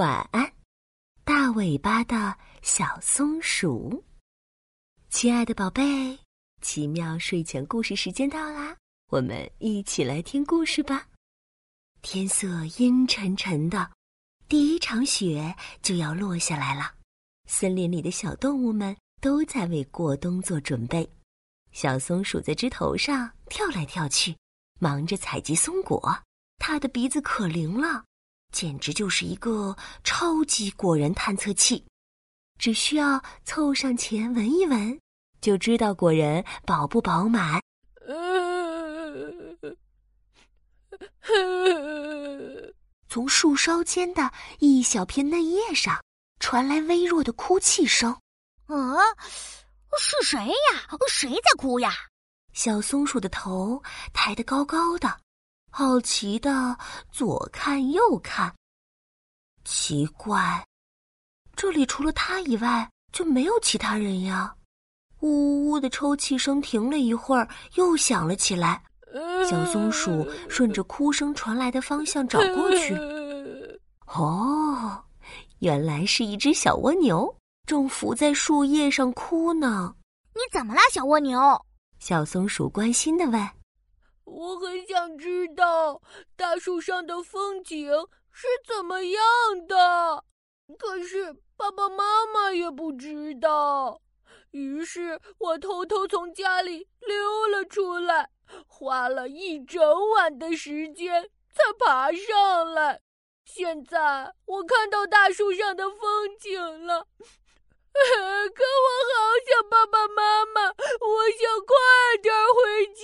晚安，大尾巴的小松鼠。亲爱的宝贝，奇妙睡前故事时间到啦，我们一起来听故事吧。天色阴沉沉的，第一场雪就要落下来了。森林里的小动物们都在为过冬做准备。小松鼠在枝头上跳来跳去，忙着采集松果。它的鼻子可灵了。简直就是一个超级果仁探测器，只需要凑上前闻一闻，就知道果仁饱不饱满。从树梢间的一小片嫩叶上传来微弱的哭泣声。啊，是谁呀？谁在哭呀？小松鼠的头抬得高高的。好奇的左看右看，奇怪，这里除了他以外就没有其他人呀！呜呜的抽泣声停了一会儿，又响了起来。小松鼠顺着哭声传来的方向找过去，哦，原来是一只小蜗牛正伏在树叶上哭呢。你怎么了，小蜗牛？小松鼠关心的问。我很想知道大树上的风景是怎么样的，可是爸爸妈妈也不知道。于是我偷偷从家里溜了出来，花了一整晚的时间才爬上来。现在我看到大树上的风景了。可我好想爸爸妈妈，我想快点回家。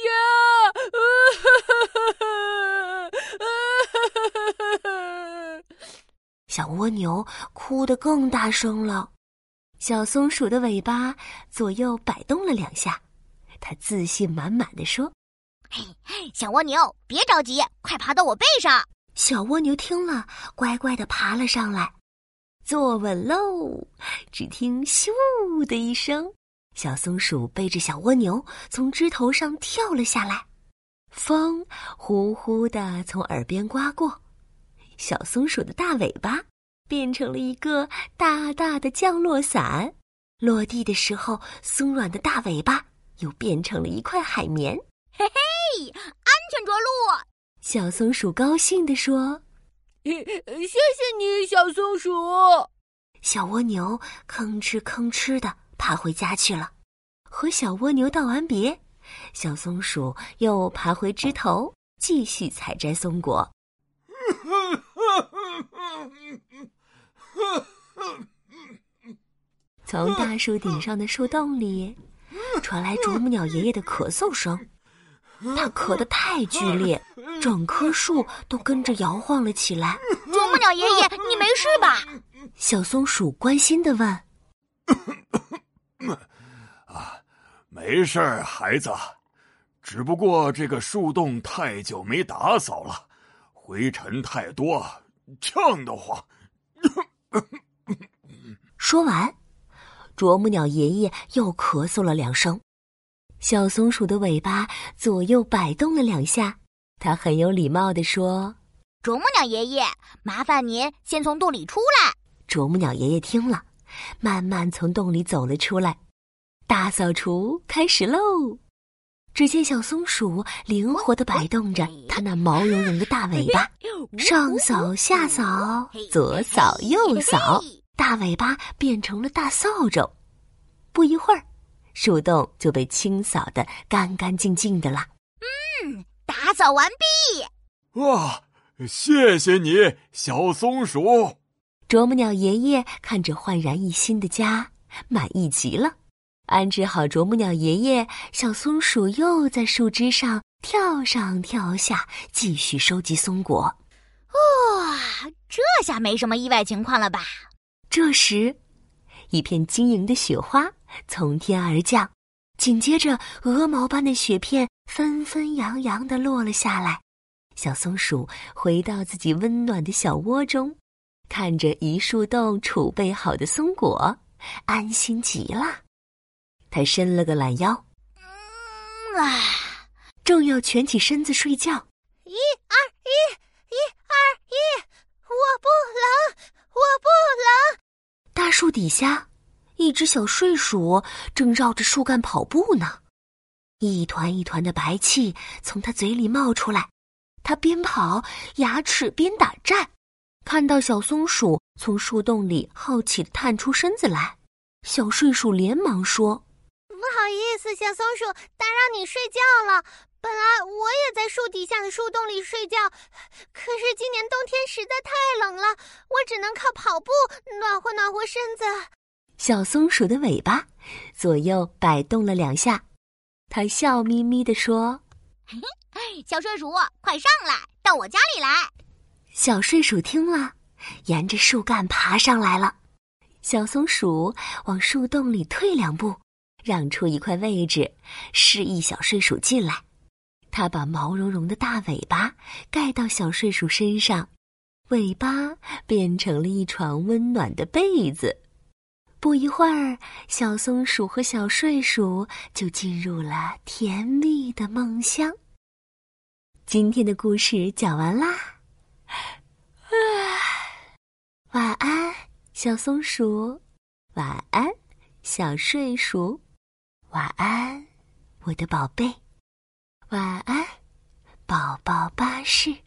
小蜗牛哭得更大声了，小松鼠的尾巴左右摆动了两下，它自信满满的说：“嘿，小蜗牛，别着急，快爬到我背上。”小蜗牛听了，乖乖的爬了上来。坐稳喽！只听“咻”的一声，小松鼠背着小蜗牛从枝头上跳了下来。风呼呼的从耳边刮过，小松鼠的大尾巴变成了一个大大的降落伞。落地的时候，松软的大尾巴又变成了一块海绵。嘿嘿，安全着陆！小松鼠高兴地说。谢谢你，小松鼠。小蜗牛吭哧吭哧的爬回家去了。和小蜗牛道完别，小松鼠又爬回枝头，继续采摘松果。从大树顶上的树洞里，传来啄木鸟爷爷的咳嗽声。他咳得太剧烈，整棵树都跟着摇晃了起来。啄木鸟爷爷，你没事吧？小松鼠关心的问。啊，没事儿，孩子，只不过这个树洞太久没打扫了，灰尘太多，呛得慌。说完，啄木鸟爷爷又咳嗽了两声。小松鼠的尾巴左右摆动了两下，它很有礼貌地说：“啄木鸟爷爷，麻烦您先从洞里出来。”啄木鸟爷爷听了，慢慢从洞里走了出来。大扫除开始喽！只见小松鼠灵活地摆动着它那毛茸茸的大尾巴，上扫下扫，左扫右扫，大尾巴变成了大扫帚。不一会儿。树洞就被清扫的干干净净的了。嗯，打扫完毕。哇，谢谢你，小松鼠。啄木鸟爷爷看着焕然一新的家，满意极了。安置好啄木鸟爷爷，小松鼠又在树枝上跳上跳下，继续收集松果。哇，这下没什么意外情况了吧？这时。一片晶莹的雪花从天而降，紧接着鹅毛般的雪片纷纷扬扬的落了下来。小松鼠回到自己温暖的小窝中，看着一树洞储备好的松果，安心极了。它伸了个懒腰，嗯啊，正要蜷起身子睡觉。一二一，一二一，我不冷，我大树底下，一只小睡鼠正绕着树干跑步呢，一团一团的白气从它嘴里冒出来，它边跑牙齿边打颤。看到小松鼠从树洞里好奇的探出身子来，小睡鼠连忙说：“不好意思，小松鼠，打扰你睡觉了。本来我也在树底下的树洞里睡觉，可是今年冬天实在太冷了，我只能靠跑步暖和暖和身子。”小松鼠的尾巴左右摆动了两下，它笑眯眯地说：“小睡鼠，快上来，到我家里来。”小睡鼠听了，沿着树干爬上来了。小松鼠往树洞里退两步，让出一块位置，示意小睡鼠进来。它把毛茸茸的大尾巴盖到小睡鼠身上，尾巴变成了一床温暖的被子。不一会儿，小松鼠和小睡鼠就进入了甜蜜的梦乡。今天的故事讲完啦。晚安，小松鼠。晚安，小睡鼠。晚安，我的宝贝。晚安，宝宝巴士。